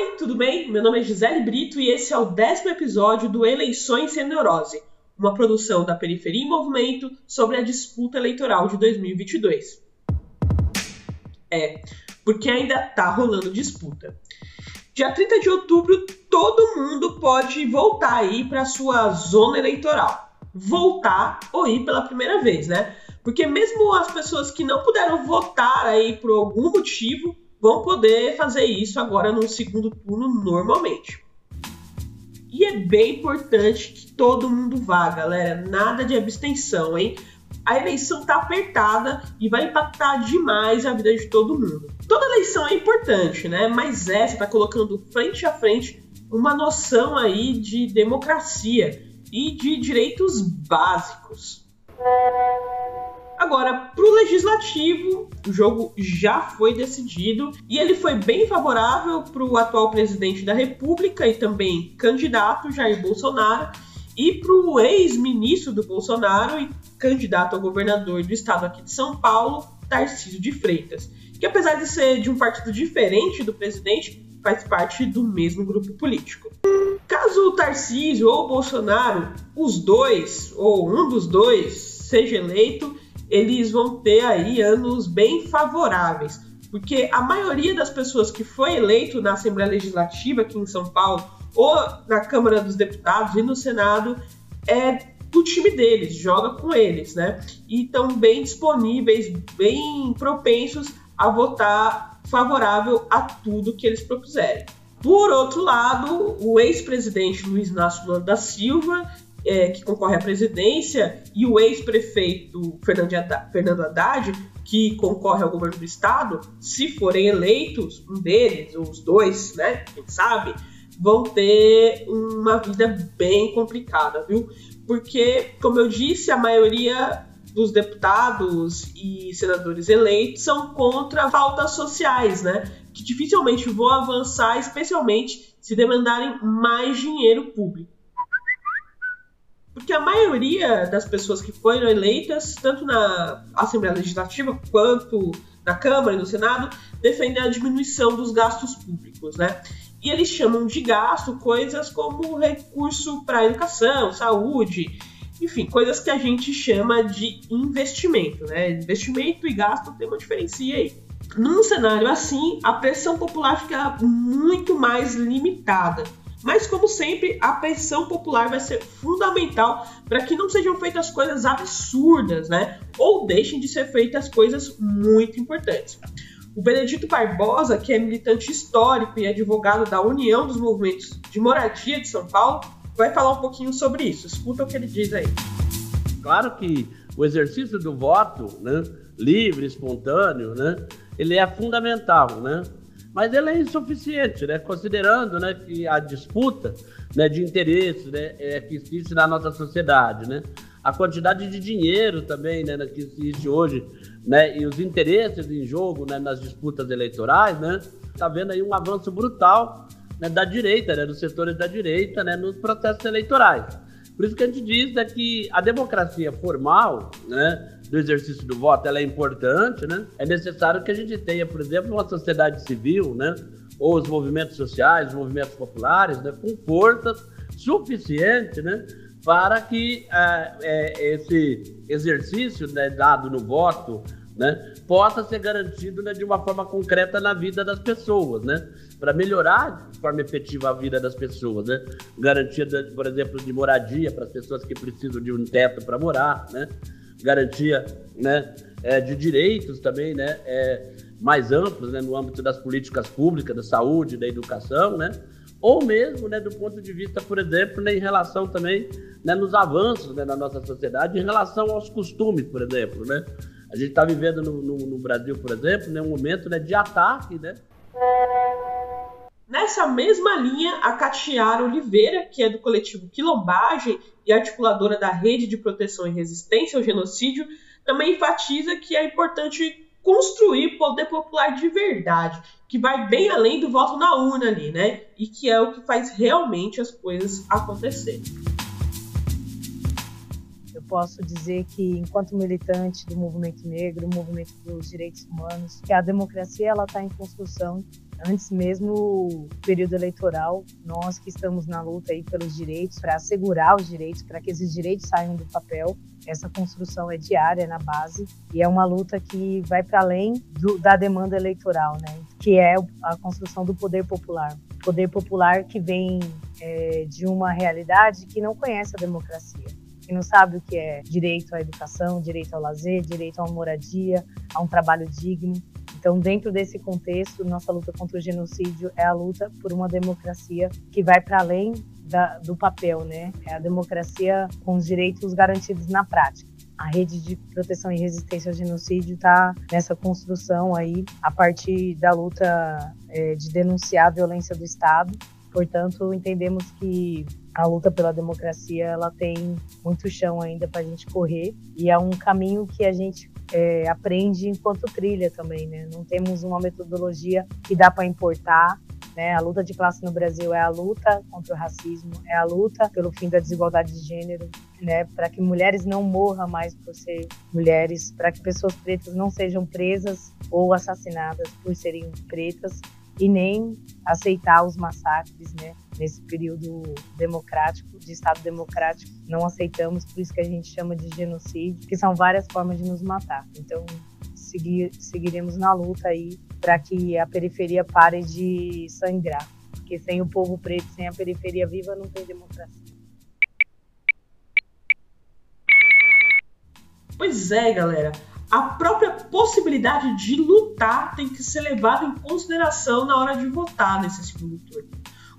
Oi, tudo bem? Meu nome é Gisele Brito e esse é o décimo episódio do Eleições Sem Neurose, uma produção da Periferia em Movimento sobre a disputa eleitoral de 2022. É, porque ainda tá rolando disputa. Dia 30 de outubro, todo mundo pode voltar aí para sua zona eleitoral. Voltar ou ir pela primeira vez, né? Porque mesmo as pessoas que não puderam votar aí por algum motivo, vão poder fazer isso agora no segundo turno normalmente. E é bem importante que todo mundo vá, galera. Nada de abstenção, hein? A eleição tá apertada e vai impactar demais a vida de todo mundo. Toda eleição é importante, né? Mas essa tá colocando frente a frente uma noção aí de democracia e de direitos básicos. Agora, para o legislativo, o jogo já foi decidido e ele foi bem favorável para o atual presidente da República e também candidato Jair Bolsonaro e para o ex-ministro do Bolsonaro e candidato a governador do estado aqui de São Paulo, Tarcísio de Freitas, que apesar de ser de um partido diferente do presidente, faz parte do mesmo grupo político. Caso o Tarcísio ou o Bolsonaro, os dois ou um dos dois, seja eleito, eles vão ter aí anos bem favoráveis, porque a maioria das pessoas que foi eleito na Assembleia Legislativa aqui em São Paulo ou na Câmara dos Deputados e no Senado é do time deles, joga com eles, né? E estão bem disponíveis, bem propensos a votar favorável a tudo que eles propuserem. Por outro lado, o ex-presidente Luiz Inácio Lula da Silva é, que concorre à presidência, e o ex-prefeito Fernando Haddad, que concorre ao governo do estado, se forem eleitos, um deles, ou os dois, né, quem sabe, vão ter uma vida bem complicada, viu? Porque, como eu disse, a maioria dos deputados e senadores eleitos são contra pautas sociais, né? Que dificilmente vão avançar, especialmente se demandarem mais dinheiro público. Porque a maioria das pessoas que foram eleitas, tanto na Assembleia Legislativa quanto na Câmara e no Senado, defendem a diminuição dos gastos públicos, né? E eles chamam de gasto coisas como recurso para educação, saúde, enfim, coisas que a gente chama de investimento, né? Investimento e gasto tem uma diferença aí. Num cenário assim, a pressão popular fica muito mais limitada. Mas, como sempre, a pressão popular vai ser fundamental para que não sejam feitas coisas absurdas, né? Ou deixem de ser feitas coisas muito importantes. O Benedito Barbosa, que é militante histórico e advogado da União dos Movimentos de Moradia de São Paulo, vai falar um pouquinho sobre isso. Escuta o que ele diz aí. Claro que o exercício do voto, né, livre, espontâneo, né, ele é fundamental, né? Mas ele é insuficiente, né? considerando né, que a disputa né, de interesses né, é, que existe na nossa sociedade, né? a quantidade de dinheiro também né, que existe hoje né, e os interesses em jogo né, nas disputas eleitorais, né? Está vendo aí um avanço brutal né, da direita, né, dos setores da direita, né, nos processos eleitorais. Por isso que a gente diz né, que a democracia formal, né, do exercício do voto ela é importante, né? É necessário que a gente tenha, por exemplo, uma sociedade civil, né? Ou os movimentos sociais, os movimentos populares, né? Com força suficiente, né? Para que é, é, esse exercício né, dado no voto né, possa ser garantido né, de uma forma concreta na vida das pessoas, né? Para melhorar de forma efetiva a vida das pessoas, né? Garantia, por exemplo, de moradia para as pessoas que precisam de um teto para morar, né? Garantia né, é, de direitos também né, é, mais amplos né, no âmbito das políticas públicas, da saúde, da educação, né, ou mesmo né, do ponto de vista, por exemplo, né, em relação também né, nos avanços né, na nossa sociedade, em relação aos costumes, por exemplo. Né? A gente está vivendo no, no, no, Brasil, por exemplo, né, um momento né, de ataque né, Nessa mesma linha, a Catiara Oliveira, que é do coletivo Quilombagem e articuladora da Rede de Proteção e Resistência ao Genocídio, também enfatiza que é importante construir poder popular de verdade, que vai bem além do voto na urna ali, né? E que é o que faz realmente as coisas acontecerem. Eu posso dizer que, enquanto militante do movimento negro, movimento dos direitos humanos, que a democracia ela está em construção. Antes mesmo do período eleitoral, nós que estamos na luta aí pelos direitos, para assegurar os direitos, para que esses direitos saiam do papel, essa construção é diária na base e é uma luta que vai para além do, da demanda eleitoral, né? Que é a construção do poder popular, poder popular que vem é, de uma realidade que não conhece a democracia que não sabe o que é direito à educação, direito ao lazer, direito a uma moradia, a um trabalho digno. Então, dentro desse contexto, nossa luta contra o genocídio é a luta por uma democracia que vai para além da, do papel, né? É a democracia com os direitos garantidos na prática. A rede de proteção e resistência ao genocídio está nessa construção aí, a partir da luta é, de denunciar a violência do Estado. Portanto, entendemos que a luta pela democracia ela tem muito chão ainda para a gente correr e é um caminho que a gente é, aprende enquanto trilha também, né? Não temos uma metodologia que dá para importar. Né? A luta de classe no Brasil é a luta contra o racismo, é a luta pelo fim da desigualdade de gênero, né? Para que mulheres não morram mais por ser mulheres, para que pessoas pretas não sejam presas ou assassinadas por serem pretas e nem aceitar os massacres, né? Nesse período democrático, de Estado democrático, não aceitamos, por isso que a gente chama de genocídio, que são várias formas de nos matar. Então, seguir, seguiremos na luta aí para que a periferia pare de sangrar, porque sem o povo preto, sem a periferia viva, não tem democracia. Pois é, galera a própria possibilidade de lutar tem que ser levada em consideração na hora de votar nesse segundo turno.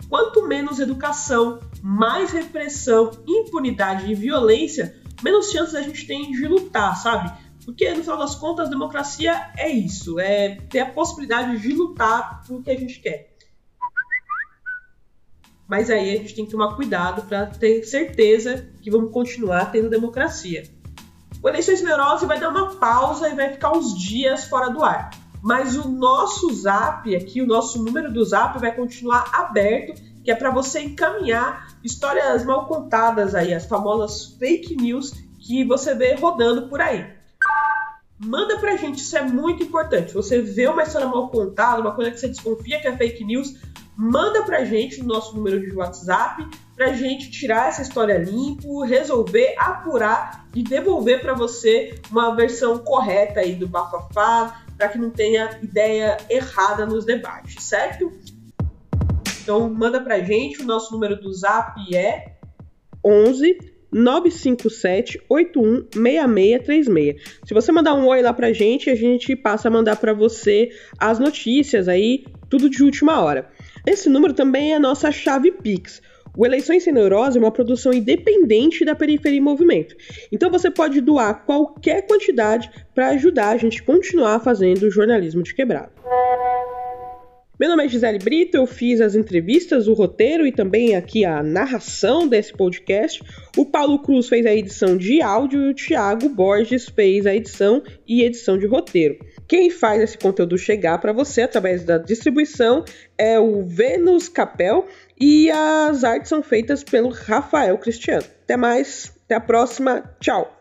Quanto menos educação, mais repressão, impunidade e violência, menos chances a gente tem de lutar, sabe? Porque no final das contas, democracia é isso, é ter a possibilidade de lutar pelo que a gente quer. Mas aí a gente tem que tomar cuidado para ter certeza que vamos continuar tendo democracia. O Eleições Neurose vai dar uma pausa e vai ficar uns dias fora do ar. Mas o nosso zap aqui, o nosso número do zap vai continuar aberto, que é para você encaminhar histórias mal contadas aí, as famosas fake news que você vê rodando por aí. Manda pra gente, isso é muito importante. Você vê uma história mal contada, uma coisa que você desconfia que é fake news, manda pra gente no nosso número de WhatsApp pra gente tirar essa história limpo, resolver, apurar e devolver para você uma versão correta aí do bafafá, para que não tenha ideia errada nos debates, certo? Então manda pra gente, o nosso número do Zap é 11 957 81 6636. Se você mandar um oi lá pra gente, a gente passa a mandar para você as notícias aí, tudo de última hora. Esse número também é a nossa chave Pix. O Eleições Sem Neurose é uma produção independente da Periferia em Movimento. Então você pode doar qualquer quantidade para ajudar a gente a continuar fazendo jornalismo de quebrado. Meu nome é Gisele Brito, eu fiz as entrevistas, o roteiro e também aqui a narração desse podcast. O Paulo Cruz fez a edição de áudio e o Thiago Borges fez a edição e edição de roteiro. Quem faz esse conteúdo chegar para você através da distribuição é o Vênus Capel e as artes são feitas pelo Rafael Cristiano. Até mais, até a próxima, tchau!